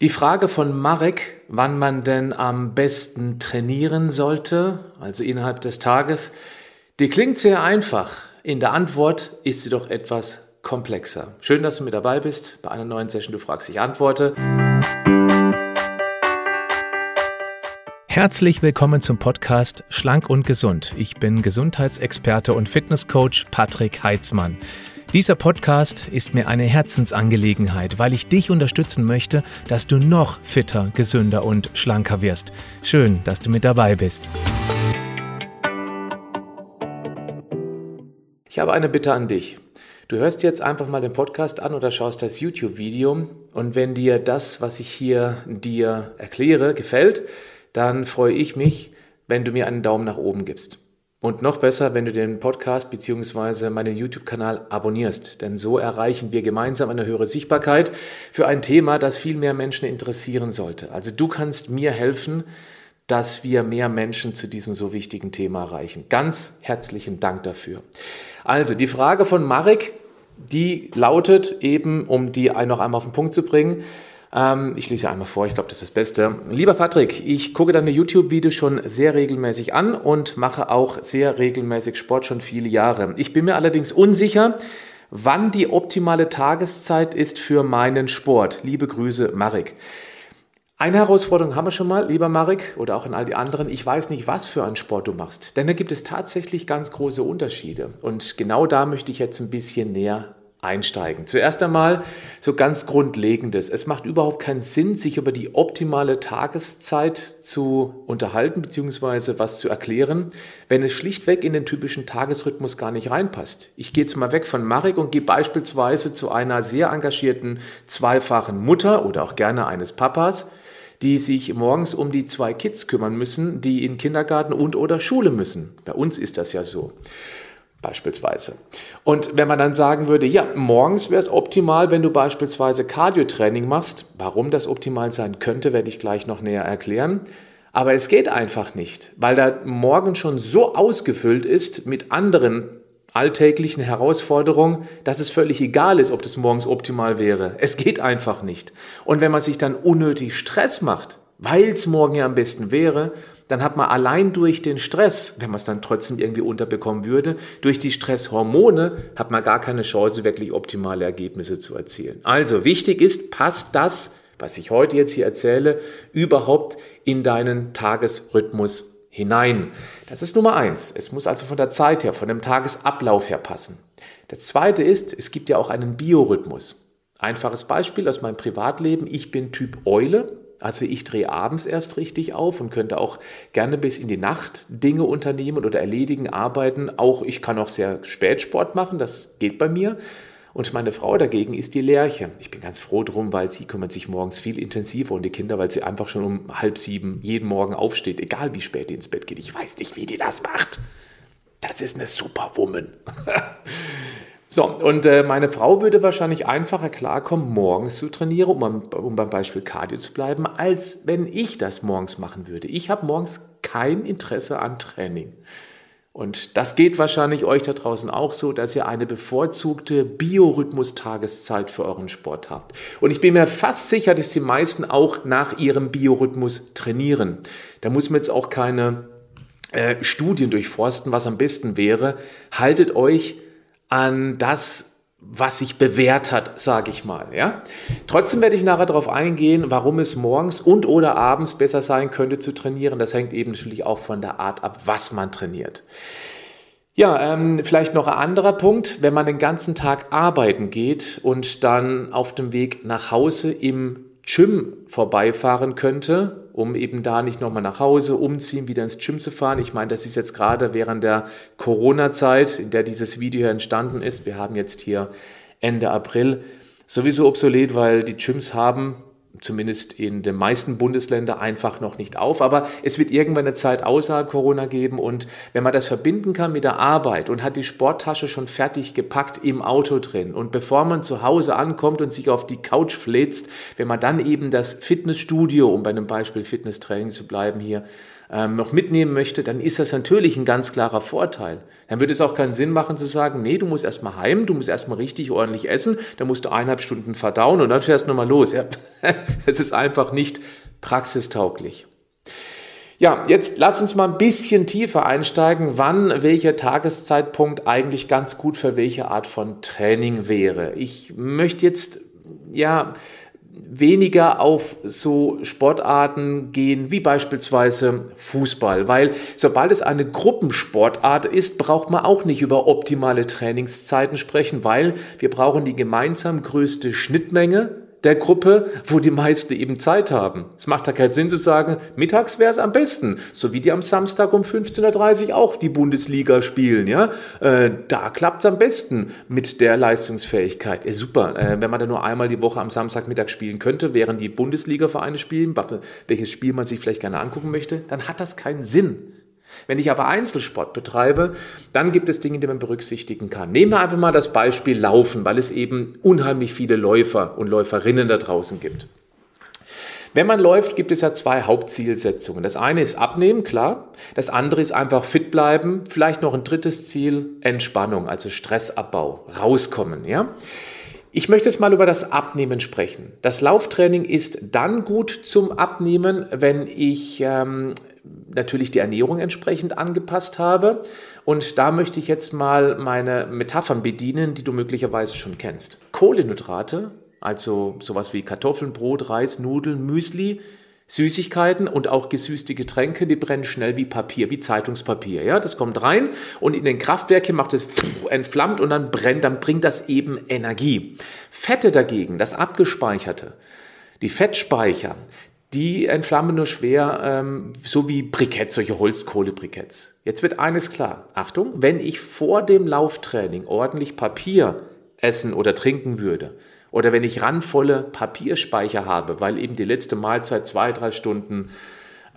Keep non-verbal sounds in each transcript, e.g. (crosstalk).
Die Frage von Marek, wann man denn am besten trainieren sollte, also innerhalb des Tages, die klingt sehr einfach. In der Antwort ist sie doch etwas komplexer. Schön, dass du mit dabei bist bei einer neuen Session. Du fragst, ich antworte. Herzlich willkommen zum Podcast Schlank und Gesund. Ich bin Gesundheitsexperte und Fitnesscoach Patrick Heitzmann. Dieser Podcast ist mir eine Herzensangelegenheit, weil ich dich unterstützen möchte, dass du noch fitter, gesünder und schlanker wirst. Schön, dass du mit dabei bist. Ich habe eine Bitte an dich. Du hörst jetzt einfach mal den Podcast an oder schaust das YouTube-Video und wenn dir das, was ich hier dir erkläre, gefällt, dann freue ich mich, wenn du mir einen Daumen nach oben gibst. Und noch besser, wenn du den Podcast bzw. meinen YouTube-Kanal abonnierst, denn so erreichen wir gemeinsam eine höhere Sichtbarkeit für ein Thema, das viel mehr Menschen interessieren sollte. Also du kannst mir helfen, dass wir mehr Menschen zu diesem so wichtigen Thema erreichen. Ganz herzlichen Dank dafür. Also die Frage von Marek, die lautet eben, um die noch einmal auf den Punkt zu bringen, ähm, ich lese einmal vor, ich glaube, das ist das Beste. Lieber Patrick, ich gucke deine YouTube-Videos schon sehr regelmäßig an und mache auch sehr regelmäßig Sport schon viele Jahre. Ich bin mir allerdings unsicher, wann die optimale Tageszeit ist für meinen Sport. Liebe Grüße, Marek. Eine Herausforderung haben wir schon mal, lieber Marek, oder auch an all die anderen. Ich weiß nicht, was für einen Sport du machst, denn da gibt es tatsächlich ganz große Unterschiede. Und genau da möchte ich jetzt ein bisschen näher einsteigen. Zuerst einmal so ganz Grundlegendes. Es macht überhaupt keinen Sinn, sich über die optimale Tageszeit zu unterhalten bzw. was zu erklären, wenn es schlichtweg in den typischen Tagesrhythmus gar nicht reinpasst. Ich gehe jetzt mal weg von Marek und gehe beispielsweise zu einer sehr engagierten zweifachen Mutter oder auch gerne eines Papas, die sich morgens um die zwei Kids kümmern müssen, die in Kindergarten und oder Schule müssen. Bei uns ist das ja so beispielsweise. Und wenn man dann sagen würde, ja, morgens wäre es optimal, wenn du beispielsweise Cardio-Training machst, warum das optimal sein könnte, werde ich gleich noch näher erklären. Aber es geht einfach nicht, weil der Morgen schon so ausgefüllt ist mit anderen alltäglichen Herausforderungen, dass es völlig egal ist, ob das morgens optimal wäre. Es geht einfach nicht. Und wenn man sich dann unnötig Stress macht, weil es morgen ja am besten wäre, dann hat man allein durch den Stress, wenn man es dann trotzdem irgendwie unterbekommen würde, durch die Stresshormone hat man gar keine Chance, wirklich optimale Ergebnisse zu erzielen. Also wichtig ist, passt das, was ich heute jetzt hier erzähle, überhaupt in deinen Tagesrhythmus hinein. Das ist Nummer eins. Es muss also von der Zeit her, von dem Tagesablauf her passen. Das zweite ist, es gibt ja auch einen Biorhythmus. Einfaches Beispiel aus meinem Privatleben. Ich bin Typ Eule. Also ich drehe abends erst richtig auf und könnte auch gerne bis in die Nacht Dinge unternehmen oder erledigen, arbeiten. Auch ich kann auch sehr spät Sport machen, das geht bei mir. Und meine Frau dagegen ist die Lerche. Ich bin ganz froh drum, weil sie kümmert sich morgens viel intensiver um die Kinder, weil sie einfach schon um halb sieben jeden Morgen aufsteht, egal wie spät die ins Bett geht. Ich weiß nicht, wie die das macht. Das ist eine Superwoman. (laughs) So, und äh, meine Frau würde wahrscheinlich einfacher klarkommen, morgens zu trainieren, um, um beim Beispiel Cardio zu bleiben, als wenn ich das morgens machen würde. Ich habe morgens kein Interesse an Training. Und das geht wahrscheinlich euch da draußen auch so, dass ihr eine bevorzugte Biorhythmus-Tageszeit für euren Sport habt. Und ich bin mir fast sicher, dass die meisten auch nach ihrem Biorhythmus trainieren. Da muss man jetzt auch keine äh, Studien durchforsten, was am besten wäre. Haltet euch an das, was sich bewährt hat, sage ich mal. Ja? Trotzdem werde ich nachher darauf eingehen, warum es morgens und oder abends besser sein könnte zu trainieren. Das hängt eben natürlich auch von der Art ab, was man trainiert. Ja, ähm, vielleicht noch ein anderer Punkt, wenn man den ganzen Tag arbeiten geht und dann auf dem Weg nach Hause im Gym vorbeifahren könnte, um eben da nicht nochmal nach Hause umziehen, wieder ins Gym zu fahren. Ich meine, das ist jetzt gerade während der Corona-Zeit, in der dieses Video entstanden ist. Wir haben jetzt hier Ende April sowieso obsolet, weil die Gyms haben zumindest in den meisten Bundesländern einfach noch nicht auf. Aber es wird irgendwann eine Zeit außerhalb Corona geben und wenn man das verbinden kann mit der Arbeit und hat die Sporttasche schon fertig gepackt im Auto drin und bevor man zu Hause ankommt und sich auf die Couch flitzt, wenn man dann eben das Fitnessstudio, um bei einem Beispiel Fitnesstraining zu bleiben hier, ähm, noch mitnehmen möchte, dann ist das natürlich ein ganz klarer Vorteil. Dann würde es auch keinen Sinn machen zu sagen, nee, du musst erstmal heim, du musst erstmal richtig ordentlich essen, dann musst du eineinhalb Stunden verdauen und dann fährst du nochmal los. Ja, (laughs) es ist einfach nicht praxistauglich. Ja, jetzt lass uns mal ein bisschen tiefer einsteigen, wann welcher Tageszeitpunkt eigentlich ganz gut für welche Art von Training wäre. Ich möchte jetzt ja weniger auf so Sportarten gehen wie beispielsweise Fußball, weil sobald es eine Gruppensportart ist, braucht man auch nicht über optimale Trainingszeiten sprechen, weil wir brauchen die gemeinsam größte Schnittmenge der Gruppe, wo die meisten eben Zeit haben. Es macht da keinen Sinn zu sagen, mittags wäre es am besten, so wie die am Samstag um 15.30 Uhr auch die Bundesliga spielen. Ja? Äh, da klappt es am besten mit der Leistungsfähigkeit. Ja, super, äh, wenn man da nur einmal die Woche am Samstagmittag spielen könnte, während die Bundesliga-Vereine spielen, welches Spiel man sich vielleicht gerne angucken möchte, dann hat das keinen Sinn. Wenn ich aber Einzelsport betreibe, dann gibt es Dinge, die man berücksichtigen kann. Nehmen wir einfach mal das Beispiel Laufen, weil es eben unheimlich viele Läufer und Läuferinnen da draußen gibt. Wenn man läuft, gibt es ja zwei Hauptzielsetzungen. Das eine ist Abnehmen, klar. Das andere ist einfach fit bleiben. Vielleicht noch ein drittes Ziel, Entspannung, also Stressabbau, rauskommen, ja. Ich möchte jetzt mal über das Abnehmen sprechen. Das Lauftraining ist dann gut zum Abnehmen, wenn ich ähm, natürlich die Ernährung entsprechend angepasst habe. Und da möchte ich jetzt mal meine Metaphern bedienen, die du möglicherweise schon kennst. Kohlenhydrate, also sowas wie Kartoffeln, Brot, Reis, Nudeln, Müsli, Süßigkeiten und auch gesüßte Getränke, die brennen schnell wie Papier, wie Zeitungspapier. Ja, das kommt rein und in den Kraftwerken macht es entflammt und dann brennt, dann bringt das eben Energie. Fette dagegen, das abgespeicherte, die Fettspeicher, die entflammen nur schwer, ähm, so wie Briketts, solche Holzkohlebriketts. Jetzt wird eines klar. Achtung, wenn ich vor dem Lauftraining ordentlich Papier essen oder trinken würde, oder wenn ich randvolle Papierspeicher habe, weil eben die letzte Mahlzeit zwei, drei Stunden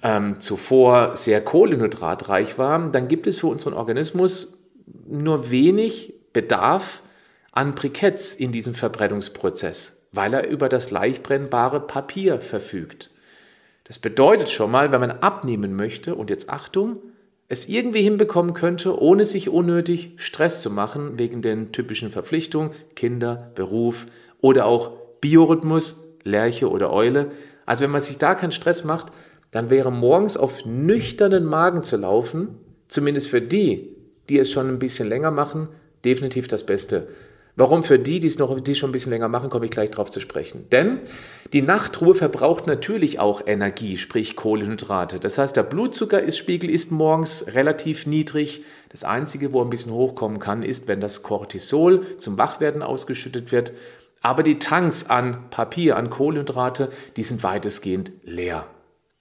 ähm, zuvor sehr kohlenhydratreich war, dann gibt es für unseren Organismus nur wenig Bedarf an Briketts in diesem Verbrennungsprozess, weil er über das leicht brennbare Papier verfügt. Das bedeutet schon mal, wenn man abnehmen möchte und jetzt Achtung, es irgendwie hinbekommen könnte, ohne sich unnötig Stress zu machen, wegen den typischen Verpflichtungen, Kinder, Beruf oder auch Biorhythmus, Lerche oder Eule. Also wenn man sich da keinen Stress macht, dann wäre morgens auf nüchternen Magen zu laufen, zumindest für die, die es schon ein bisschen länger machen, definitiv das Beste. Warum für die, die es noch, die schon ein bisschen länger machen, komme ich gleich darauf zu sprechen. Denn die Nachtruhe verbraucht natürlich auch Energie, sprich Kohlenhydrate. Das heißt, der Blutzuckerspiegel ist morgens relativ niedrig. Das Einzige, wo ein bisschen hochkommen kann, ist, wenn das Cortisol zum Wachwerden ausgeschüttet wird. Aber die Tanks an Papier, an Kohlenhydrate, die sind weitestgehend leer.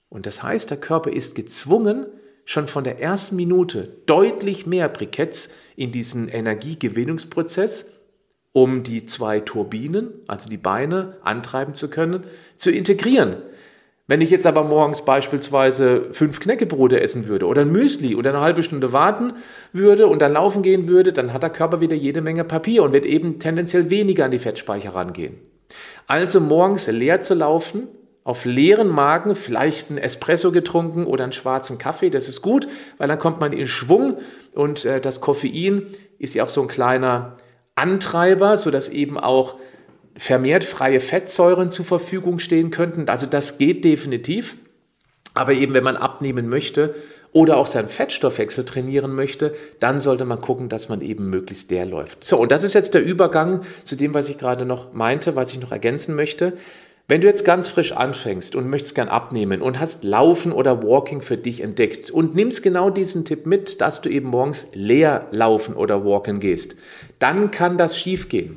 Und das heißt, der Körper ist gezwungen, schon von der ersten Minute deutlich mehr Briketts in diesen Energiegewinnungsprozess um die zwei Turbinen, also die Beine, antreiben zu können, zu integrieren. Wenn ich jetzt aber morgens beispielsweise fünf Knäckebrote essen würde oder ein Müsli und eine halbe Stunde warten würde und dann laufen gehen würde, dann hat der Körper wieder jede Menge Papier und wird eben tendenziell weniger an die Fettspeicher rangehen. Also morgens leer zu laufen, auf leeren Magen vielleicht ein Espresso getrunken oder einen schwarzen Kaffee, das ist gut, weil dann kommt man in Schwung und äh, das Koffein ist ja auch so ein kleiner Antreiber, sodass eben auch vermehrt freie Fettsäuren zur Verfügung stehen könnten. Also das geht definitiv. Aber eben wenn man abnehmen möchte oder auch seinen Fettstoffwechsel trainieren möchte, dann sollte man gucken, dass man eben möglichst der läuft. So, und das ist jetzt der Übergang zu dem, was ich gerade noch meinte, was ich noch ergänzen möchte. Wenn du jetzt ganz frisch anfängst und möchtest gern abnehmen und hast Laufen oder Walking für dich entdeckt und nimmst genau diesen Tipp mit, dass du eben morgens leer laufen oder walken gehst, dann kann das schiefgehen.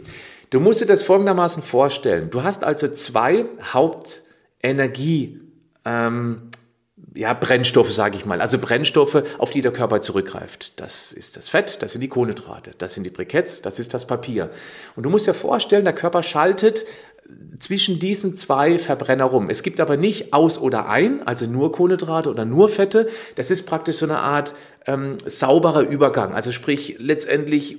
Du musst dir das folgendermaßen vorstellen. Du hast also zwei Hauptenergie ähm, ja, Brennstoffe, sage ich mal, also Brennstoffe, auf die der Körper zurückgreift. Das ist das Fett, das sind die Kohlenhydrate, das sind die Briketts, das ist das Papier. Und du musst dir vorstellen, der Körper schaltet zwischen diesen zwei Verbrenner rum. Es gibt aber nicht aus oder ein, also nur Kohlenhydrate oder nur Fette. Das ist praktisch so eine Art ähm, sauberer Übergang. Also sprich, letztendlich,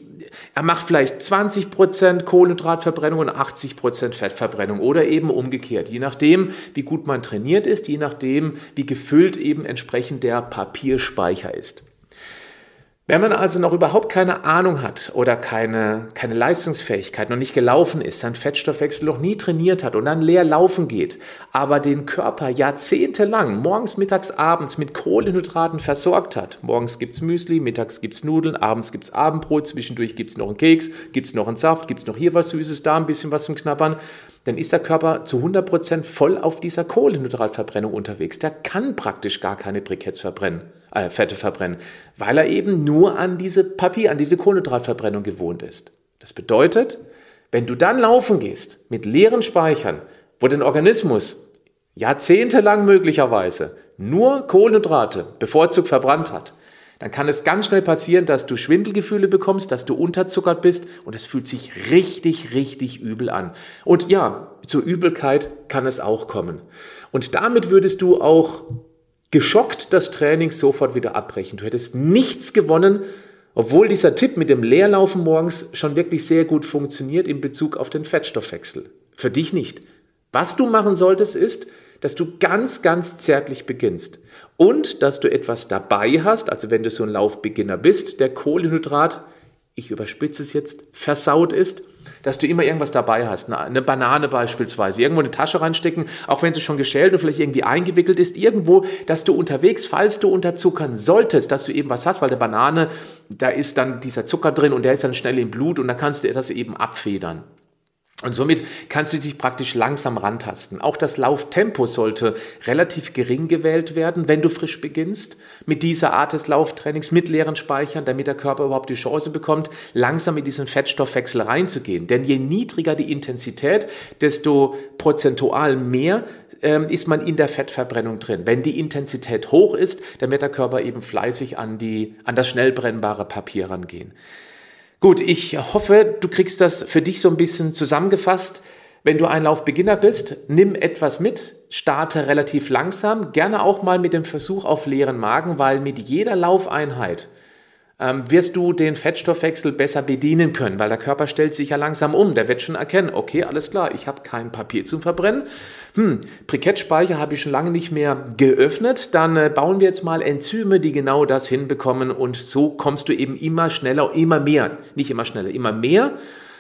er macht vielleicht 20% Kohlenhydratverbrennung und 80% Fettverbrennung oder eben umgekehrt. Je nachdem, wie gut man trainiert ist, je nachdem, wie gefüllt eben entsprechend der Papierspeicher ist. Wenn man also noch überhaupt keine Ahnung hat oder keine, keine Leistungsfähigkeit, noch nicht gelaufen ist, sein Fettstoffwechsel noch nie trainiert hat und dann leer laufen geht, aber den Körper jahrzehntelang morgens, mittags, abends mit Kohlenhydraten versorgt hat, morgens gibt's Müsli, mittags gibt's Nudeln, abends gibt's Abendbrot, zwischendurch gibt's noch einen Keks, gibt's noch einen Saft, gibt's noch hier was Süßes, da ein bisschen was zum Knabbern, dann ist der Körper zu 100% voll auf dieser Kohlenhydratverbrennung unterwegs. Der kann praktisch gar keine Briketts verbrennen, äh, Fette verbrennen, weil er eben nur an diese Papier, an diese Kohlenhydratverbrennung gewohnt ist. Das bedeutet, wenn du dann laufen gehst mit leeren Speichern, wo dein Organismus jahrzehntelang möglicherweise nur Kohlenhydrate bevorzugt verbrannt hat, dann kann es ganz schnell passieren, dass du Schwindelgefühle bekommst, dass du unterzuckert bist und es fühlt sich richtig, richtig übel an. Und ja, zur Übelkeit kann es auch kommen. Und damit würdest du auch geschockt das Training sofort wieder abbrechen. Du hättest nichts gewonnen, obwohl dieser Tipp mit dem Leerlaufen morgens schon wirklich sehr gut funktioniert in Bezug auf den Fettstoffwechsel. Für dich nicht. Was du machen solltest, ist, dass du ganz, ganz zärtlich beginnst und dass du etwas dabei hast, also wenn du so ein Laufbeginner bist, der Kohlenhydrat, ich überspitze es jetzt, versaut ist, dass du immer irgendwas dabei hast, eine Banane beispielsweise, irgendwo in eine Tasche reinstecken, auch wenn sie schon geschält und vielleicht irgendwie eingewickelt ist, irgendwo, dass du unterwegs, falls du unterzuckern solltest, dass du eben was hast, weil der Banane, da ist dann dieser Zucker drin und der ist dann schnell im Blut und dann kannst du das eben abfedern. Und somit kannst du dich praktisch langsam rantasten. Auch das Lauftempo sollte relativ gering gewählt werden, wenn du frisch beginnst mit dieser Art des Lauftrainings, mit leeren Speichern, damit der Körper überhaupt die Chance bekommt, langsam in diesen Fettstoffwechsel reinzugehen. Denn je niedriger die Intensität, desto prozentual mehr ähm, ist man in der Fettverbrennung drin. Wenn die Intensität hoch ist, dann wird der Körper eben fleißig an, die, an das schnell brennbare Papier rangehen. Gut, ich hoffe, du kriegst das für dich so ein bisschen zusammengefasst. Wenn du ein Laufbeginner bist, nimm etwas mit, starte relativ langsam, gerne auch mal mit dem Versuch auf leeren Magen, weil mit jeder Laufeinheit ähm, wirst du den Fettstoffwechsel besser bedienen können, weil der Körper stellt sich ja langsam um. Der wird schon erkennen, okay, alles klar, ich habe kein Papier zum Verbrennen. Hm, Brikettspeicher habe ich schon lange nicht mehr geöffnet. Dann äh, bauen wir jetzt mal Enzyme, die genau das hinbekommen und so kommst du eben immer schneller, immer mehr, nicht immer schneller, immer mehr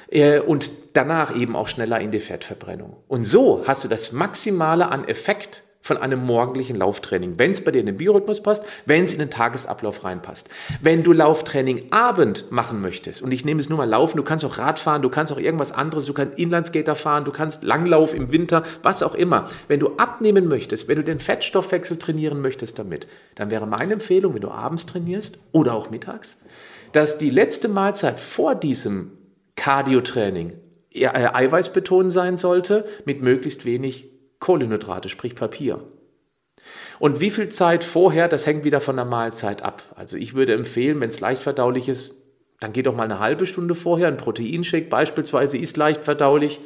äh, und danach eben auch schneller in die Fettverbrennung. Und so hast du das Maximale an Effekt von einem morgendlichen Lauftraining, wenn es bei dir in den Biorhythmus passt, wenn es in den Tagesablauf reinpasst. Wenn du Lauftraining Abend machen möchtest, und ich nehme es nur mal Laufen, du kannst auch Rad fahren, du kannst auch irgendwas anderes, du kannst Inlandskater fahren, du kannst Langlauf im Winter, was auch immer. Wenn du abnehmen möchtest, wenn du den Fettstoffwechsel trainieren möchtest damit, dann wäre meine Empfehlung, wenn du abends trainierst oder auch mittags, dass die letzte Mahlzeit vor diesem Cardio-Training äh, eiweißbetont sein sollte, mit möglichst wenig Kohlenhydrate, sprich Papier. Und wie viel Zeit vorher, das hängt wieder von der Mahlzeit ab. Also ich würde empfehlen, wenn es leicht verdaulich ist, dann geht doch mal eine halbe Stunde vorher. Ein Proteinshake beispielsweise ist leicht verdaulich.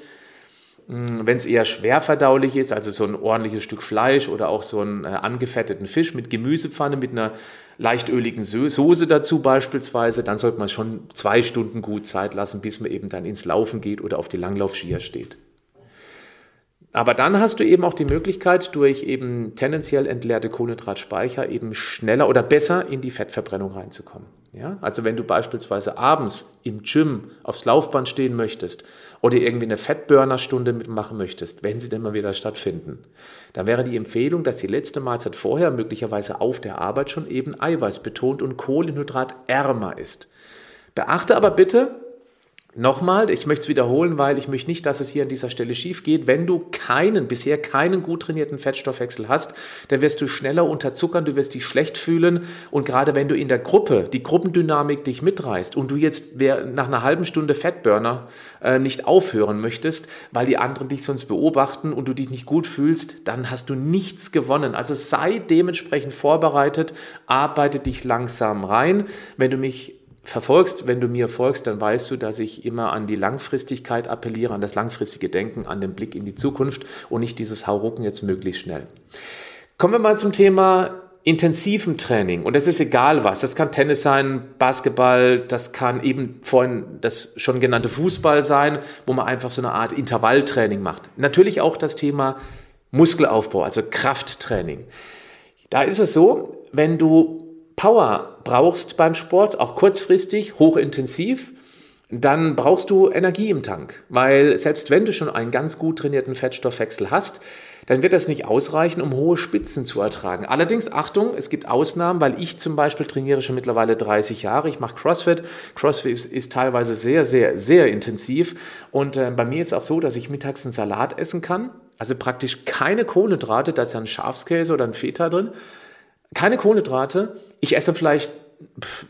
Hm, wenn es eher schwer verdaulich ist, also so ein ordentliches Stück Fleisch oder auch so einen äh, angefetteten Fisch mit Gemüsepfanne, mit einer leicht öligen Soße dazu beispielsweise, dann sollte man schon zwei Stunden gut Zeit lassen, bis man eben dann ins Laufen geht oder auf die Langlaufskier steht. Aber dann hast du eben auch die Möglichkeit, durch eben tendenziell entleerte Kohlenhydratspeicher eben schneller oder besser in die Fettverbrennung reinzukommen. Ja? Also wenn du beispielsweise abends im Gym aufs Laufband stehen möchtest oder irgendwie eine Fettburnerstunde mitmachen möchtest, wenn sie denn mal wieder stattfinden, dann wäre die Empfehlung, dass die letzte Mahlzeit vorher möglicherweise auf der Arbeit schon eben Eiweiß betont und Kohlenhydratärmer ist. Beachte aber bitte, Nochmal, ich möchte es wiederholen, weil ich möchte nicht, dass es hier an dieser Stelle schief geht. Wenn du keinen, bisher keinen gut trainierten Fettstoffwechsel hast, dann wirst du schneller unterzuckern, du wirst dich schlecht fühlen und gerade wenn du in der Gruppe die Gruppendynamik dich mitreißt und du jetzt nach einer halben Stunde Fettburner äh, nicht aufhören möchtest, weil die anderen dich sonst beobachten und du dich nicht gut fühlst, dann hast du nichts gewonnen. Also sei dementsprechend vorbereitet, arbeite dich langsam rein. Wenn du mich verfolgst, wenn du mir folgst, dann weißt du, dass ich immer an die Langfristigkeit appelliere, an das langfristige Denken, an den Blick in die Zukunft und nicht dieses Haurucken jetzt möglichst schnell. Kommen wir mal zum Thema intensiven Training. Und das ist egal was. Das kann Tennis sein, Basketball, das kann eben vorhin das schon genannte Fußball sein, wo man einfach so eine Art Intervalltraining macht. Natürlich auch das Thema Muskelaufbau, also Krafttraining. Da ist es so, wenn du Power brauchst beim Sport, auch kurzfristig, hochintensiv, dann brauchst du Energie im Tank, weil selbst wenn du schon einen ganz gut trainierten Fettstoffwechsel hast, dann wird das nicht ausreichen, um hohe Spitzen zu ertragen. Allerdings, Achtung, es gibt Ausnahmen, weil ich zum Beispiel trainiere schon mittlerweile 30 Jahre. Ich mache CrossFit. CrossFit ist, ist teilweise sehr, sehr, sehr intensiv. Und äh, bei mir ist auch so, dass ich mittags einen Salat essen kann. Also praktisch keine Kohlenhydrate, da ist ja ein Schafskäse oder ein Feta drin. Keine Kohlenhydrate. Ich esse vielleicht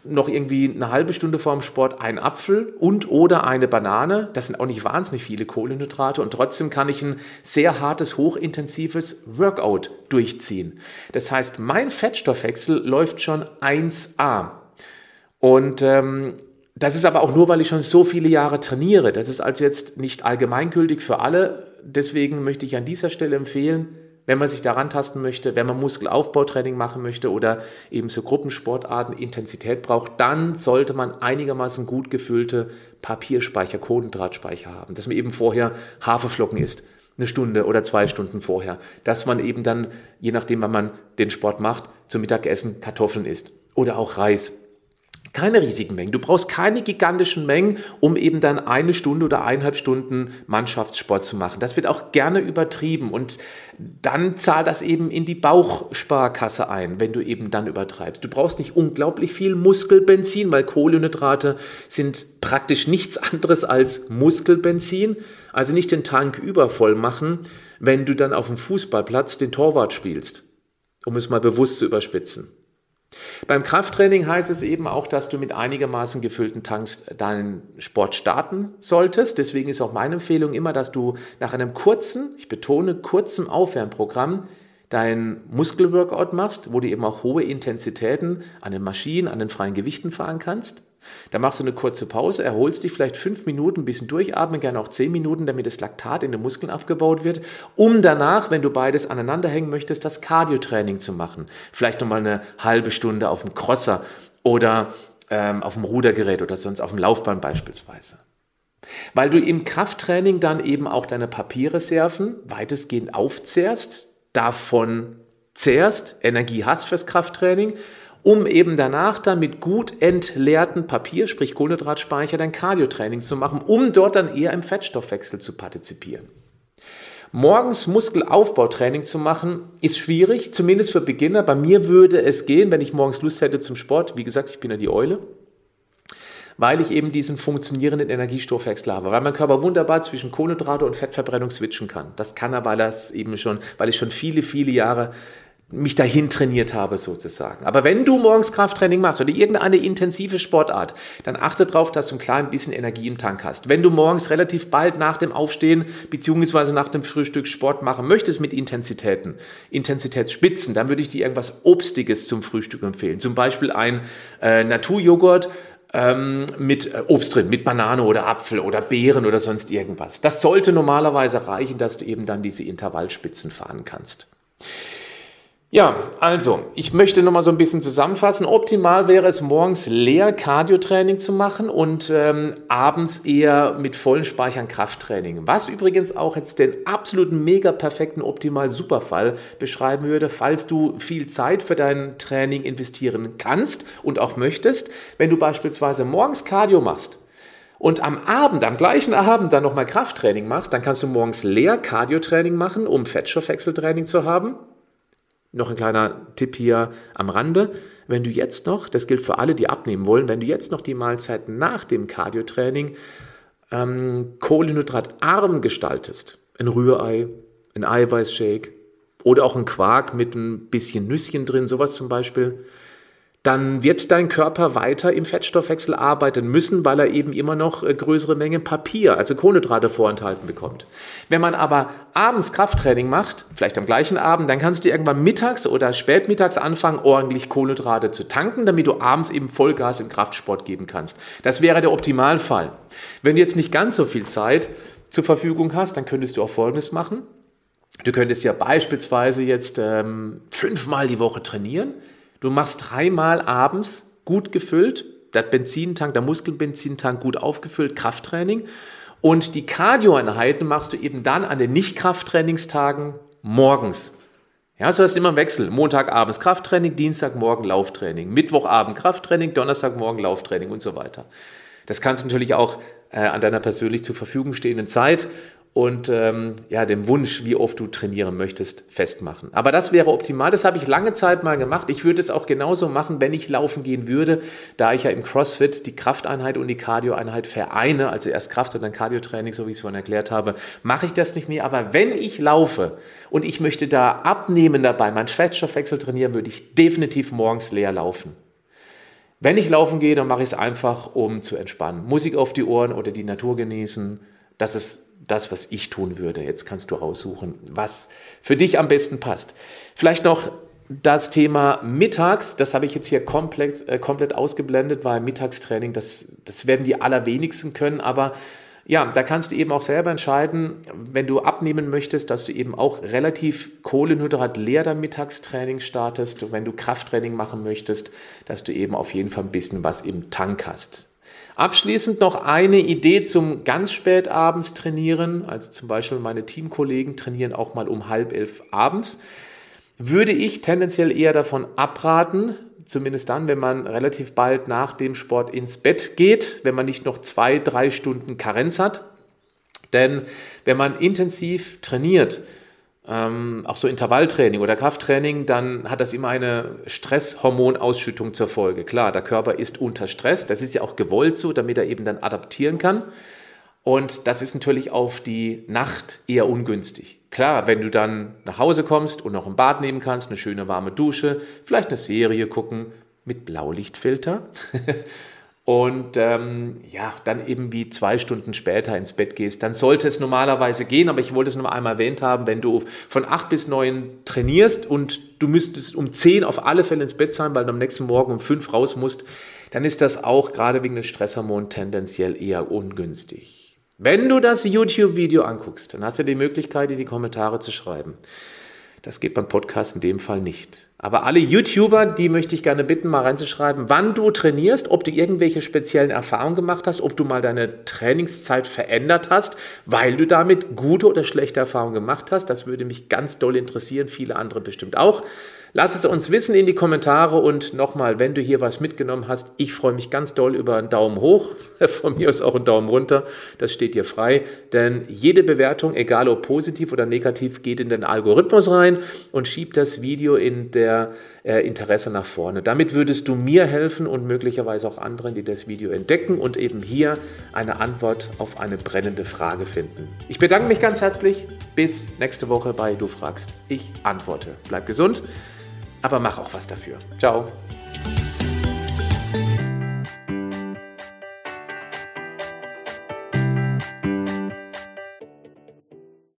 noch irgendwie eine halbe Stunde vorm Sport ein Apfel und oder eine Banane. Das sind auch nicht wahnsinnig viele Kohlenhydrate und trotzdem kann ich ein sehr hartes, hochintensives Workout durchziehen. Das heißt, mein Fettstoffwechsel läuft schon 1A. Und ähm, das ist aber auch nur, weil ich schon so viele Jahre trainiere. Das ist also jetzt nicht allgemeingültig für alle. Deswegen möchte ich an dieser Stelle empfehlen, wenn man sich daran tasten möchte, wenn man Muskelaufbautraining machen möchte oder eben so Gruppensportarten Intensität braucht, dann sollte man einigermaßen gut gefüllte Papierspeicher, Kohlendrahtspeicher haben, dass man eben vorher Haferflocken isst, eine Stunde oder zwei Stunden vorher, dass man eben dann, je nachdem, wann man den Sport macht, zum Mittagessen Kartoffeln isst oder auch Reis keine riesigen Mengen. Du brauchst keine gigantischen Mengen, um eben dann eine Stunde oder eineinhalb Stunden Mannschaftssport zu machen. Das wird auch gerne übertrieben und dann zahlt das eben in die Bauchsparkasse ein, wenn du eben dann übertreibst. Du brauchst nicht unglaublich viel Muskelbenzin, weil Kohlenhydrate sind praktisch nichts anderes als Muskelbenzin. Also nicht den Tank übervoll machen, wenn du dann auf dem Fußballplatz den Torwart spielst, um es mal bewusst zu überspitzen. Beim Krafttraining heißt es eben auch, dass du mit einigermaßen gefüllten Tanks deinen Sport starten solltest. Deswegen ist auch meine Empfehlung immer, dass du nach einem kurzen, ich betone kurzen Aufwärmprogramm dein Muskelworkout machst, wo du eben auch hohe Intensitäten an den Maschinen, an den freien Gewichten fahren kannst. Dann machst du eine kurze Pause, erholst dich vielleicht fünf Minuten, ein bisschen durchatmen, gerne auch zehn Minuten, damit das Laktat in den Muskeln abgebaut wird, um danach, wenn du beides aneinander hängen möchtest, das Cardiotraining zu machen. Vielleicht nochmal eine halbe Stunde auf dem Crosser oder ähm, auf dem Rudergerät oder sonst auf dem Laufband beispielsweise. Weil du im Krafttraining dann eben auch deine Papierreserven weitestgehend aufzehrst, davon zehrst, Energie hast fürs Krafttraining um eben danach dann mit gut entleerten Papier, sprich Kohlenhydratspeicher, dein Cardiotraining zu machen, um dort dann eher im Fettstoffwechsel zu partizipieren. Morgens Muskelaufbautraining zu machen, ist schwierig, zumindest für Beginner. Bei mir würde es gehen, wenn ich morgens Lust hätte zum Sport. Wie gesagt, ich bin ja die Eule weil ich eben diesen funktionierenden Energiestoffwechsel habe, weil mein Körper wunderbar zwischen Kohlenhydrate und Fettverbrennung switchen kann. Das kann er, weil es eben schon, weil ich schon viele, viele Jahre mich dahin trainiert habe sozusagen. Aber wenn du morgens Krafttraining machst oder irgendeine intensive Sportart, dann achte darauf, dass du ein klein bisschen Energie im Tank hast. Wenn du morgens relativ bald nach dem Aufstehen beziehungsweise nach dem Frühstück Sport machen möchtest mit Intensitäten, Intensitätsspitzen, dann würde ich dir irgendwas Obstiges zum Frühstück empfehlen. Zum Beispiel ein äh, Naturjoghurt ähm, mit äh, Obst drin, mit Banane oder Apfel oder Beeren oder sonst irgendwas. Das sollte normalerweise reichen, dass du eben dann diese Intervallspitzen fahren kannst. Ja, also, ich möchte nochmal so ein bisschen zusammenfassen. Optimal wäre es, morgens leer Cardio-Training zu machen und ähm, abends eher mit vollen Speichern Krafttraining. Was übrigens auch jetzt den absoluten mega perfekten optimal Superfall beschreiben würde, falls du viel Zeit für dein Training investieren kannst und auch möchtest. Wenn du beispielsweise morgens Cardio machst, und am Abend, am gleichen Abend dann nochmal Krafttraining machst, dann kannst du morgens leer Cardio-Training machen, um Fettstoffwechseltraining zu haben noch ein kleiner Tipp hier am Rande. Wenn du jetzt noch, das gilt für alle, die abnehmen wollen, wenn du jetzt noch die Mahlzeiten nach dem Cardiotraining ähm, kohlenhydratarm gestaltest, ein Rührei, ein Eiweißshake oder auch ein Quark mit ein bisschen Nüsschen drin, sowas zum Beispiel, dann wird dein Körper weiter im Fettstoffwechsel arbeiten müssen, weil er eben immer noch äh, größere Mengen Papier, also Kohlenhydrate vorenthalten bekommt. Wenn man aber abends Krafttraining macht, vielleicht am gleichen Abend, dann kannst du irgendwann mittags oder spätmittags anfangen, ordentlich Kohlenhydrate zu tanken, damit du abends eben Vollgas im Kraftsport geben kannst. Das wäre der Optimalfall. Wenn du jetzt nicht ganz so viel Zeit zur Verfügung hast, dann könntest du auch Folgendes machen. Du könntest ja beispielsweise jetzt ähm, fünfmal die Woche trainieren Du machst dreimal abends gut gefüllt, der Benzintank, der Muskelbenzintank gut aufgefüllt, Krafttraining. Und die Cardio-Einheiten machst du eben dann an den Nicht-Krafttrainingstagen morgens. Ja, so hast du immer im Wechsel. Montagabends Krafttraining, Dienstagmorgen Lauftraining, Mittwochabend Krafttraining, Donnerstagmorgen Lauftraining und so weiter. Das kannst du natürlich auch äh, an deiner persönlich zur Verfügung stehenden Zeit und ähm, ja, dem Wunsch, wie oft du trainieren möchtest, festmachen. Aber das wäre optimal. Das habe ich lange Zeit mal gemacht. Ich würde es auch genauso machen, wenn ich laufen gehen würde, da ich ja im CrossFit die Krafteinheit und die Cardioeinheit vereine, also erst Kraft und dann Cardiotraining, so wie ich es vorhin erklärt habe, mache ich das nicht mehr. Aber wenn ich laufe und ich möchte da abnehmen dabei, meinen Fettstoffwechsel trainieren, würde ich definitiv morgens leer laufen. Wenn ich laufen gehe, dann mache ich es einfach, um zu entspannen. Musik auf die Ohren oder die Natur genießen. Das ist das, was ich tun würde. Jetzt kannst du raussuchen, was für dich am besten passt. Vielleicht noch das Thema mittags, das habe ich jetzt hier komplett, äh, komplett ausgeblendet, weil Mittagstraining, das, das werden die allerwenigsten können, aber ja, da kannst du eben auch selber entscheiden, wenn du abnehmen möchtest, dass du eben auch relativ Kohlenhydrat leer dein Mittagstraining startest. Und wenn du Krafttraining machen möchtest, dass du eben auf jeden Fall ein bisschen was im Tank hast. Abschließend noch eine Idee zum ganz spät abends trainieren. Also zum Beispiel meine Teamkollegen trainieren auch mal um halb elf abends. Würde ich tendenziell eher davon abraten, zumindest dann, wenn man relativ bald nach dem Sport ins Bett geht, wenn man nicht noch zwei, drei Stunden Karenz hat. Denn wenn man intensiv trainiert, ähm, auch so Intervalltraining oder Krafttraining, dann hat das immer eine Stresshormonausschüttung zur Folge. Klar, der Körper ist unter Stress, das ist ja auch gewollt so, damit er eben dann adaptieren kann. Und das ist natürlich auf die Nacht eher ungünstig. Klar, wenn du dann nach Hause kommst und noch ein Bad nehmen kannst, eine schöne warme Dusche, vielleicht eine Serie gucken mit Blaulichtfilter (laughs) und ähm, ja, dann eben wie zwei Stunden später ins Bett gehst, dann sollte es normalerweise gehen, aber ich wollte es noch einmal erwähnt haben, wenn du von acht bis neun trainierst und du müsstest um zehn auf alle Fälle ins Bett sein, weil du am nächsten Morgen um fünf raus musst, dann ist das auch gerade wegen des Stresshormons tendenziell eher ungünstig. Wenn du das YouTube-Video anguckst, dann hast du die Möglichkeit, in die Kommentare zu schreiben. Das geht beim Podcast in dem Fall nicht. Aber alle YouTuber, die möchte ich gerne bitten, mal reinzuschreiben, wann du trainierst, ob du irgendwelche speziellen Erfahrungen gemacht hast, ob du mal deine Trainingszeit verändert hast, weil du damit gute oder schlechte Erfahrungen gemacht hast. Das würde mich ganz doll interessieren, viele andere bestimmt auch. Lass es uns wissen in die Kommentare und nochmal, wenn du hier was mitgenommen hast, ich freue mich ganz doll über einen Daumen hoch, (laughs) von mir aus auch einen Daumen runter, das steht dir frei, denn jede Bewertung, egal ob positiv oder negativ, geht in den Algorithmus rein und schiebt das Video in der äh, Interesse nach vorne. Damit würdest du mir helfen und möglicherweise auch anderen, die das Video entdecken und eben hier eine Antwort auf eine brennende Frage finden. Ich bedanke mich ganz herzlich, bis nächste Woche bei Du fragst, ich antworte. Bleib gesund aber mach auch was dafür. Ciao.